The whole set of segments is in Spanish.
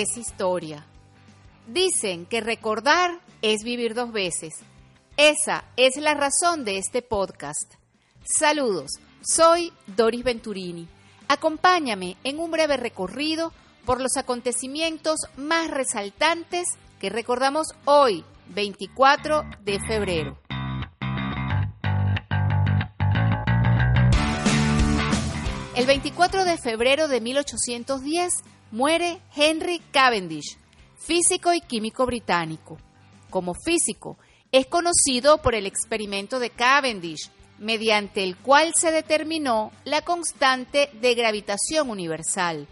es historia. Dicen que recordar es vivir dos veces. Esa es la razón de este podcast. Saludos, soy Doris Venturini. Acompáñame en un breve recorrido por los acontecimientos más resaltantes que recordamos hoy, 24 de febrero. El 24 de febrero de 1810 muere Henry Cavendish, físico y químico británico. Como físico, es conocido por el experimento de Cavendish, mediante el cual se determinó la constante de gravitación universal,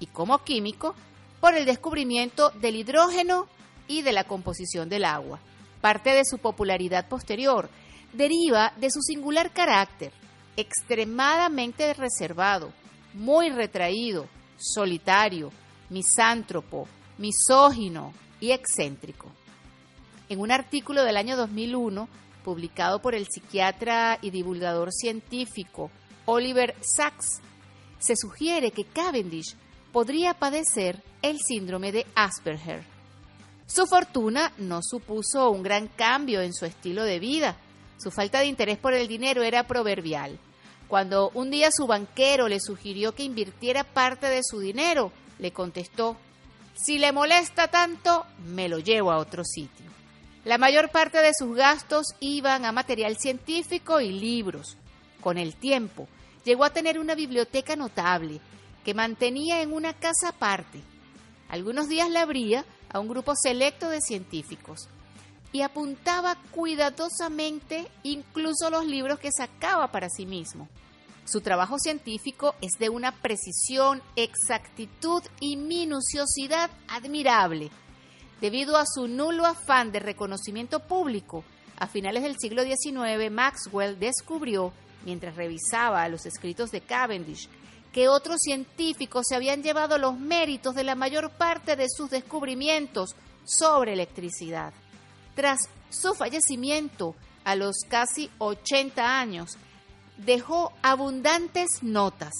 y como químico, por el descubrimiento del hidrógeno y de la composición del agua. Parte de su popularidad posterior deriva de su singular carácter, extremadamente reservado, muy retraído, solitario, misántropo, misógino y excéntrico. En un artículo del año 2001, publicado por el psiquiatra y divulgador científico Oliver Sacks, se sugiere que Cavendish podría padecer el síndrome de Asperger. Su fortuna no supuso un gran cambio en su estilo de vida. Su falta de interés por el dinero era proverbial. Cuando un día su banquero le sugirió que invirtiera parte de su dinero, le contestó, si le molesta tanto, me lo llevo a otro sitio. La mayor parte de sus gastos iban a material científico y libros. Con el tiempo, llegó a tener una biblioteca notable que mantenía en una casa aparte. Algunos días le abría a un grupo selecto de científicos y apuntaba cuidadosamente incluso los libros que sacaba para sí mismo. Su trabajo científico es de una precisión, exactitud y minuciosidad admirable. Debido a su nulo afán de reconocimiento público, a finales del siglo XIX Maxwell descubrió, mientras revisaba los escritos de Cavendish, que otros científicos se habían llevado los méritos de la mayor parte de sus descubrimientos sobre electricidad. Tras su fallecimiento a los casi 80 años, dejó abundantes notas,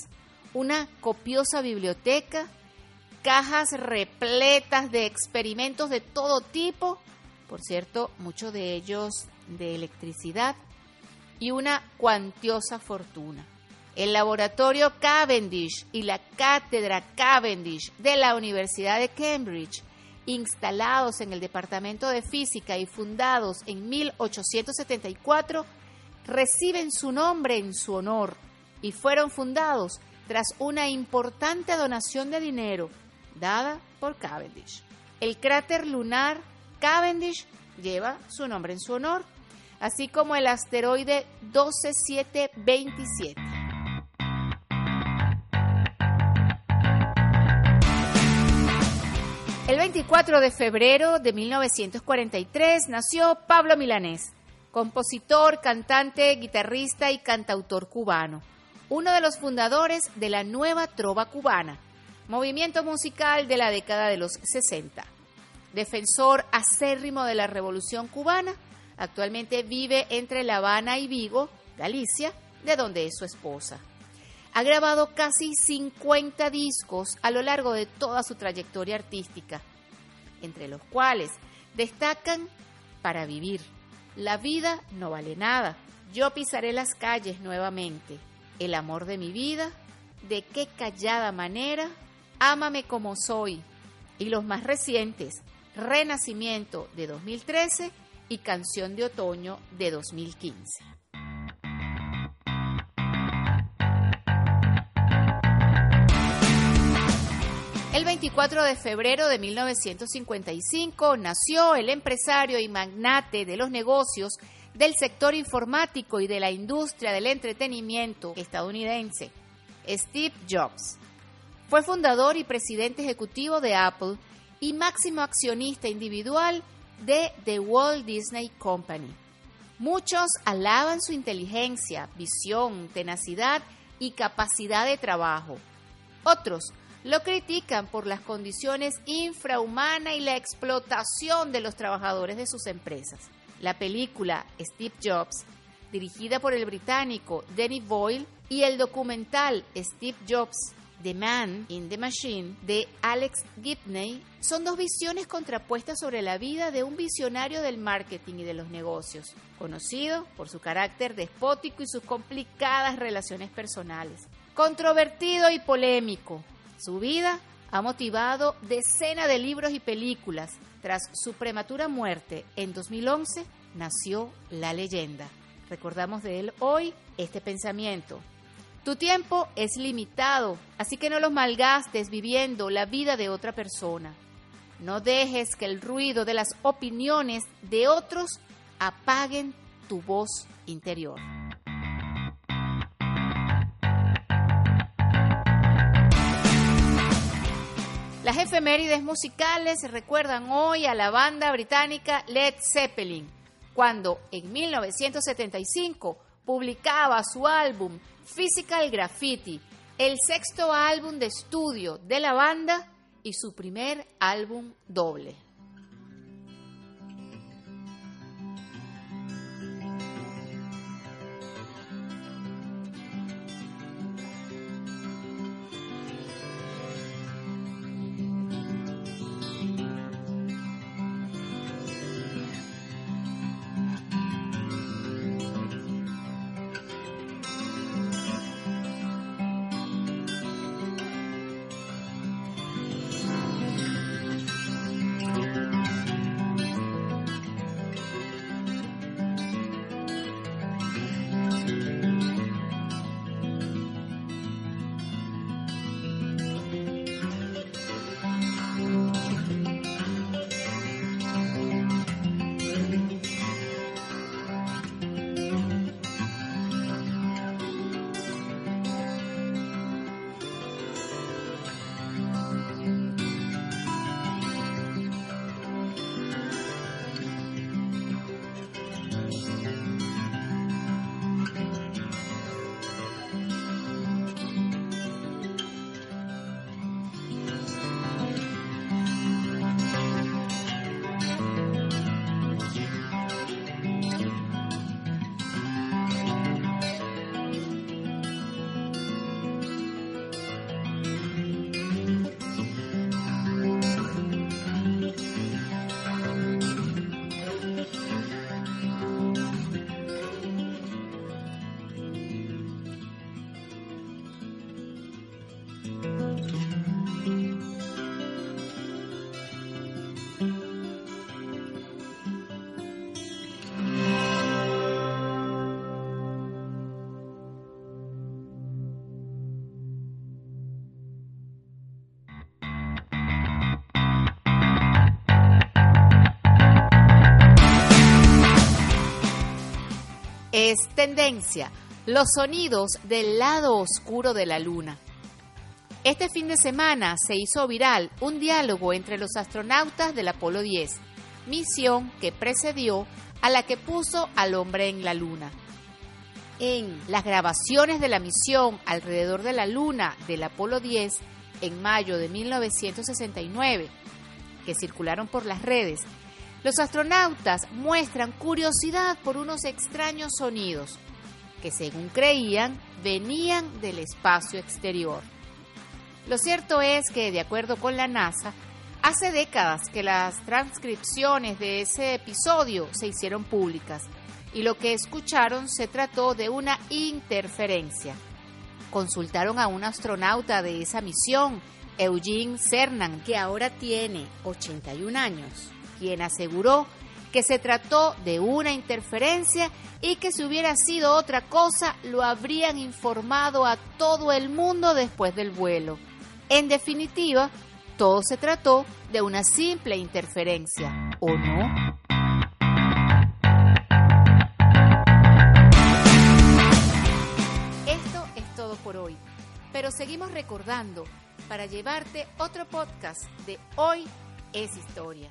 una copiosa biblioteca, cajas repletas de experimentos de todo tipo, por cierto, muchos de ellos de electricidad, y una cuantiosa fortuna. El laboratorio Cavendish y la cátedra Cavendish de la Universidad de Cambridge instalados en el Departamento de Física y fundados en 1874, reciben su nombre en su honor y fueron fundados tras una importante donación de dinero dada por Cavendish. El cráter lunar Cavendish lleva su nombre en su honor, así como el asteroide 12727. 24 de febrero de 1943 nació Pablo Milanés, compositor, cantante, guitarrista y cantautor cubano, uno de los fundadores de la nueva trova cubana, movimiento musical de la década de los 60. Defensor acérrimo de la revolución cubana, actualmente vive entre La Habana y Vigo, Galicia, de donde es su esposa. Ha grabado casi 50 discos a lo largo de toda su trayectoria artística, entre los cuales destacan Para Vivir, La vida no vale nada, Yo pisaré las calles nuevamente, El amor de mi vida, De qué callada manera, Ámame como soy, y los más recientes, Renacimiento de 2013 y Canción de Otoño de 2015. 24 de febrero de 1955 nació el empresario y magnate de los negocios del sector informático y de la industria del entretenimiento estadounidense, Steve Jobs. Fue fundador y presidente ejecutivo de Apple y máximo accionista individual de The Walt Disney Company. Muchos alaban su inteligencia, visión, tenacidad y capacidad de trabajo. Otros lo critican por las condiciones infrahumanas y la explotación de los trabajadores de sus empresas. La película Steve Jobs, dirigida por el británico Danny Boyle, y el documental Steve Jobs, The Man in the Machine de Alex Gibney son dos visiones contrapuestas sobre la vida de un visionario del marketing y de los negocios, conocido por su carácter despótico y sus complicadas relaciones personales. Controvertido y polémico, su vida ha motivado decenas de libros y películas. Tras su prematura muerte en 2011, nació La leyenda. Recordamos de él hoy este pensamiento. Tu tiempo es limitado, así que no lo malgastes viviendo la vida de otra persona. No dejes que el ruido de las opiniones de otros apaguen tu voz interior. Las efemérides musicales recuerdan hoy a la banda británica Led Zeppelin, cuando en 1975 publicaba su álbum Physical Graffiti, el sexto álbum de estudio de la banda y su primer álbum doble. Es tendencia, los sonidos del lado oscuro de la luna. Este fin de semana se hizo viral un diálogo entre los astronautas del Apolo 10, misión que precedió a la que puso al hombre en la luna. En las grabaciones de la misión alrededor de la luna del Apolo 10 en mayo de 1969, que circularon por las redes, los astronautas muestran curiosidad por unos extraños sonidos que según creían venían del espacio exterior. Lo cierto es que, de acuerdo con la NASA, hace décadas que las transcripciones de ese episodio se hicieron públicas y lo que escucharon se trató de una interferencia. Consultaron a un astronauta de esa misión, Eugene Cernan, que ahora tiene 81 años quien aseguró que se trató de una interferencia y que si hubiera sido otra cosa lo habrían informado a todo el mundo después del vuelo. En definitiva, todo se trató de una simple interferencia, ¿o no? Esto es todo por hoy, pero seguimos recordando para llevarte otro podcast de Hoy es Historia.